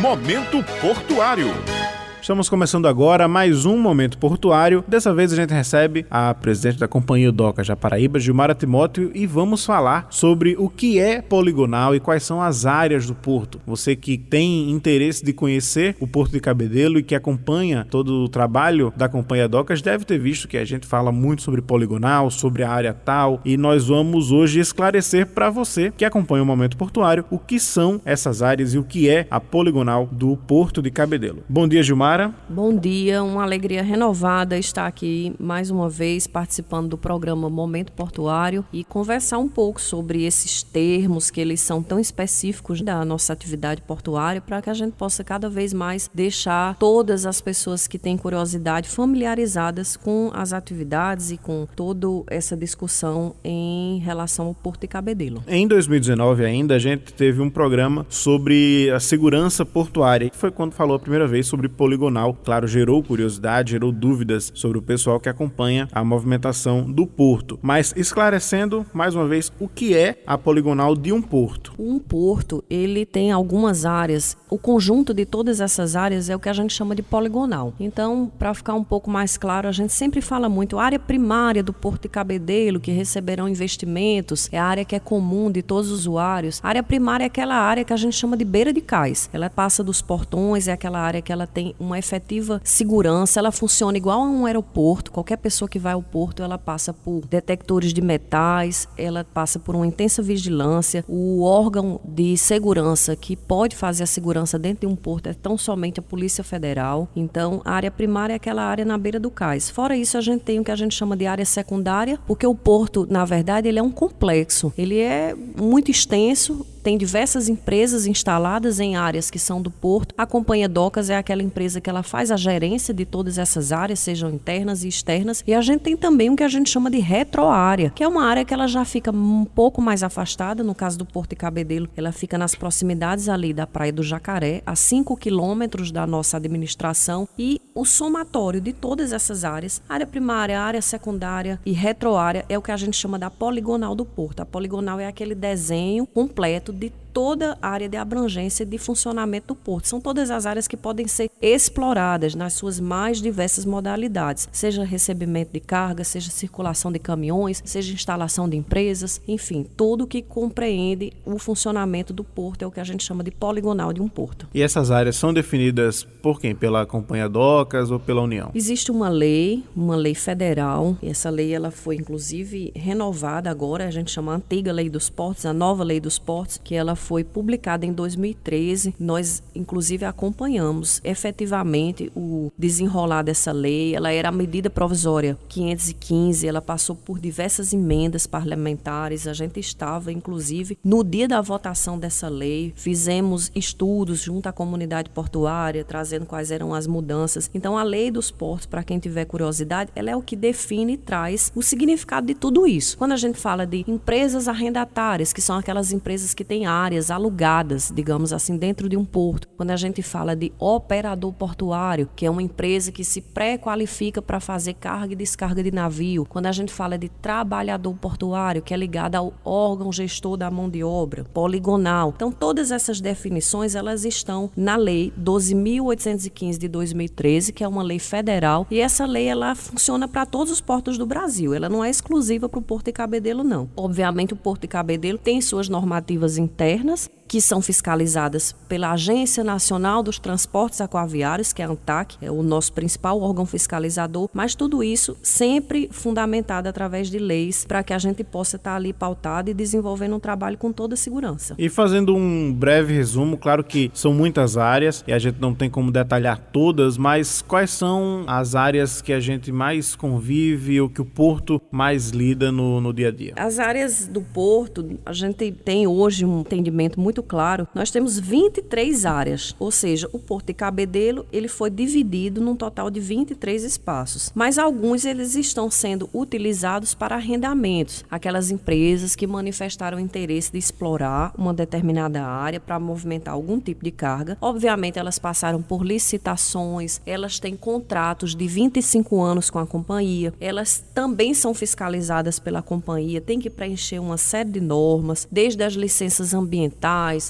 Momento Portuário. Estamos começando agora mais um Momento Portuário. Dessa vez a gente recebe a presidente da Companhia Doca Japaraíba, Gilmara Timóteo, e vamos falar sobre o que é poligonal e quais são as áreas do porto. Você que tem interesse de conhecer o Porto de Cabedelo e que acompanha todo o trabalho da Companhia Docas deve ter visto que a gente fala muito sobre poligonal, sobre a área tal, e nós vamos hoje esclarecer para você que acompanha o Momento Portuário o que são essas áreas e o que é a poligonal do Porto de Cabedelo. Bom dia, Gilmar. Bom dia, uma alegria renovada estar aqui mais uma vez participando do programa Momento Portuário e conversar um pouco sobre esses termos que eles são tão específicos da nossa atividade portuária para que a gente possa cada vez mais deixar todas as pessoas que têm curiosidade familiarizadas com as atividades e com toda essa discussão em relação ao Porto de Cabedelo. Em 2019 ainda a gente teve um programa sobre a segurança portuária, que foi quando falou a primeira vez sobre poligonal poligonal, claro, gerou curiosidade, gerou dúvidas sobre o pessoal que acompanha a movimentação do porto. Mas esclarecendo mais uma vez o que é a poligonal de um porto. Um porto, ele tem algumas áreas. O conjunto de todas essas áreas é o que a gente chama de poligonal. Então, para ficar um pouco mais claro, a gente sempre fala muito área primária do Porto de Cabedelo, que receberão investimentos, é a área que é comum de todos os usuários. A área primária é aquela área que a gente chama de beira de cais. Ela passa dos portões, é aquela área que ela tem uma efetiva segurança, ela funciona igual a um aeroporto. Qualquer pessoa que vai ao porto, ela passa por detectores de metais, ela passa por uma intensa vigilância. O órgão de segurança que pode fazer a segurança dentro de um porto é tão somente a Polícia Federal. Então, a área primária é aquela área na beira do cais. Fora isso, a gente tem o que a gente chama de área secundária, porque o porto, na verdade, ele é um complexo. Ele é muito extenso, tem diversas empresas instaladas em áreas que são do porto. A Companhia Docas é aquela empresa que ela faz a gerência de todas essas áreas, sejam internas e externas. E a gente tem também o que a gente chama de retroárea, que é uma área que ela já fica um pouco mais afastada. No caso do Porto de Cabedelo, ela fica nas proximidades ali da Praia do Jacaré, a 5 quilômetros da nossa administração. E o somatório de todas essas áreas, área primária, área secundária e retroárea, é o que a gente chama da poligonal do porto. A poligonal é aquele desenho completo de toda a área de abrangência de funcionamento do porto. São todas as áreas que podem ser exploradas nas suas mais diversas modalidades, seja recebimento de carga, seja circulação de caminhões, seja instalação de empresas, enfim, tudo que compreende o funcionamento do porto é o que a gente chama de poligonal de um porto. E essas áreas são definidas por quem? Pela Companhia Docas ou pela União? Existe uma lei, uma lei federal, e essa lei ela foi inclusive renovada agora, a gente chama a antiga lei dos portos, a nova lei dos portos, que ela foi publicada em 2013. Nós, inclusive, acompanhamos efetivamente o desenrolar dessa lei. Ela era a medida provisória 515, ela passou por diversas emendas parlamentares. A gente estava, inclusive, no dia da votação dessa lei, fizemos estudos junto à comunidade portuária, trazendo quais eram as mudanças. Então, a lei dos portos, para quem tiver curiosidade, ela é o que define e traz o significado de tudo isso. Quando a gente fala de empresas arrendatárias, que são aquelas empresas que têm área áreas alugadas, digamos assim, dentro de um porto. Quando a gente fala de operador portuário, que é uma empresa que se pré-qualifica para fazer carga e descarga de navio. Quando a gente fala de trabalhador portuário, que é ligado ao órgão gestor da mão de obra, poligonal. Então, todas essas definições, elas estão na lei 12.815 de 2013, que é uma lei federal, e essa lei ela funciona para todos os portos do Brasil. Ela não é exclusiva para o Porto de Cabedelo, não. Obviamente, o Porto de Cabedelo tem suas normativas internas internas que são fiscalizadas pela Agência Nacional dos Transportes Aquaviários, que é a ANTAC, é o nosso principal órgão fiscalizador, mas tudo isso sempre fundamentado através de leis para que a gente possa estar ali pautado e desenvolvendo um trabalho com toda segurança. E fazendo um breve resumo, claro que são muitas áreas e a gente não tem como detalhar todas, mas quais são as áreas que a gente mais convive ou que o porto mais lida no, no dia a dia? As áreas do porto, a gente tem hoje um entendimento muito muito claro, nós temos 23 áreas, ou seja, o Porto de Cabedelo ele foi dividido num total de 23 espaços, mas alguns eles estão sendo utilizados para arrendamentos, aquelas empresas que manifestaram interesse de explorar uma determinada área para movimentar algum tipo de carga. Obviamente elas passaram por licitações, elas têm contratos de 25 anos com a companhia, elas também são fiscalizadas pela companhia, tem que preencher uma série de normas, desde as licenças ambientais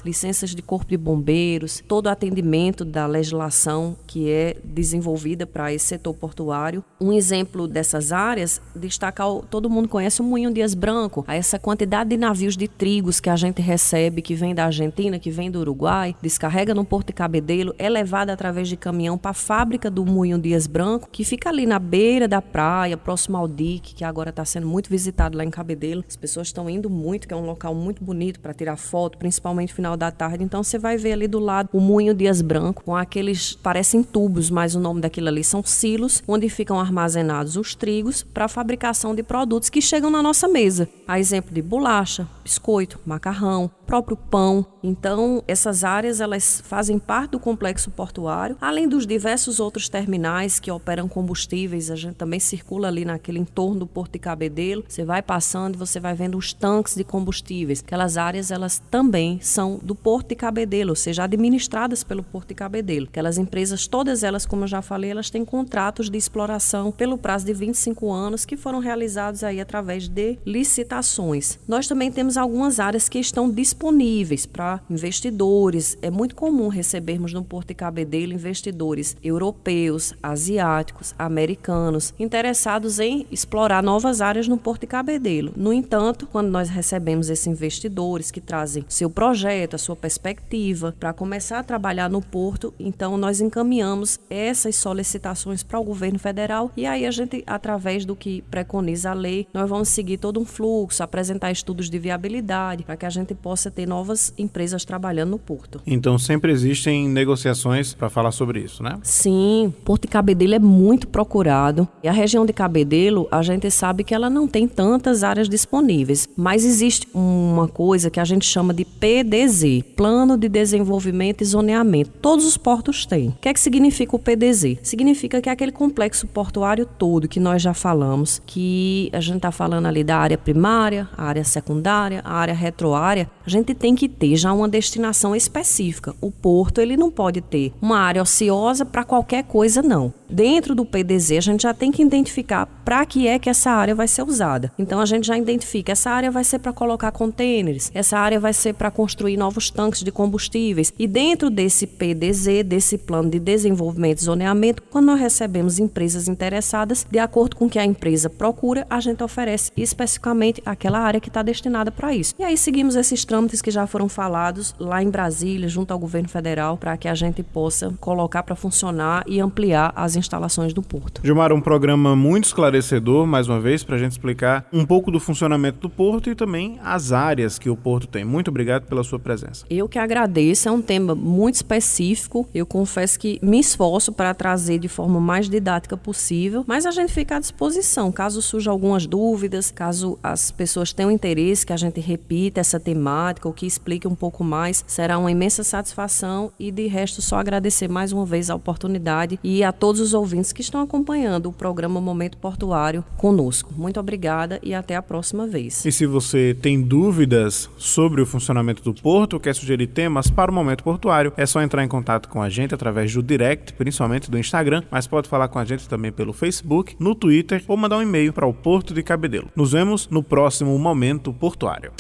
licenças de corpo de bombeiros, todo o atendimento da legislação que é desenvolvida para esse setor portuário. Um exemplo dessas áreas, destacar, todo mundo conhece o Moinho Dias Branco, essa quantidade de navios de trigos que a gente recebe, que vem da Argentina, que vem do Uruguai, descarrega no Porto de Cabedelo, é levada através de caminhão para a fábrica do Moinho Dias Branco, que fica ali na beira da praia, próximo ao dique, que agora está sendo muito visitado lá em Cabedelo. As pessoas estão indo muito, que é um local muito bonito para tirar foto, principalmente no final da tarde. Então você vai ver ali do lado o Moinho Dias Branco, com aqueles, parecem tubos, mas o nome daquilo ali são silos, onde ficam armazenados os trigos para fabricação de produtos que chegam na nossa mesa. A exemplo de bolacha, biscoito, macarrão, próprio pão. Então, essas áreas elas fazem parte do complexo portuário, além dos diversos outros terminais que operam combustíveis. A gente também circula ali naquele entorno do Porto de Cabedelo. Você vai passando e você vai vendo os tanques de combustíveis. Aquelas áreas elas também são do Porto de Cabedelo, ou seja, administradas pelo Porto de Cabedelo. Aquelas empresas, todas elas, como eu já falei, elas têm contratos de exploração pelo prazo de 25 anos que foram realizados aí através de licitações. Nós também temos algumas áreas que estão disponíveis para investidores. É muito comum recebermos no Porto de Cabedelo investidores europeus, asiáticos, americanos, interessados em explorar novas áreas no Porto de Cabedelo. No entanto, quando nós recebemos esses investidores que trazem seu projeto, a sua perspectiva para começar a trabalhar no porto, então nós encaminhamos essas solicitações para o governo federal e aí a gente, através do que preconiza a lei, nós vamos seguir todo um fluxo, apresentar estudos de viabilidade para que a gente possa ter novas empresas trabalhando no porto. Então sempre existem negociações para falar sobre isso, né? Sim, Porto de Cabedelo é muito procurado. E a região de Cabedelo, a gente sabe que ela não tem tantas áreas disponíveis, mas existe uma coisa que a gente chama de PDZ, Plano de Desenvolvimento e Zoneamento. Todos os portos têm. O que é que significa o PDZ? Significa que é aquele complexo portuário todo que nós já falamos, que a gente está falando ali da área primária, a área secundária, a área retroárea, a gente tem que ter já uma destinação específica. O porto ele não pode ter uma área ociosa para qualquer coisa não. Dentro do PDZ a gente já tem que identificar para que é que essa área vai ser usada. Então a gente já identifica essa área vai ser para colocar contêineres, essa área vai ser para construir novos tanques de combustíveis. E dentro desse PDZ, desse plano de desenvolvimento e zoneamento, quando nós recebemos empresas interessadas, de acordo com o que a empresa procura, a gente oferece especificamente aquela área que está destinada para isso. E aí seguimos esses trâmites que já foram falados lá em Brasília, junto ao governo federal, para que a gente possa colocar para funcionar e ampliar as instalações do porto. Gilmar, um programa muito esclarecedor, mais uma vez, para a gente explicar um pouco do funcionamento do porto e também as áreas que o porto tem. Muito obrigado pela sua presença. Eu que agradeço, é um tema muito específico. Eu confesso que me esforço para trazer de forma mais didática possível, mas a gente fica à disposição caso surjam algumas dúvidas, caso as pessoas tenham interesse que a gente repita essa temática temática ou que explique um pouco mais, será uma imensa satisfação e de resto só agradecer mais uma vez a oportunidade e a todos os ouvintes que estão acompanhando o programa Momento Portuário conosco. Muito obrigada e até a próxima vez. E se você tem dúvidas sobre o funcionamento do porto, quer sugerir temas para o Momento Portuário, é só entrar em contato com a gente através do direct, principalmente do Instagram, mas pode falar com a gente também pelo Facebook, no Twitter ou mandar um e-mail para o Porto de Cabedelo. Nos vemos no próximo Momento Portuário.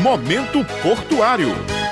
Momento Portuário.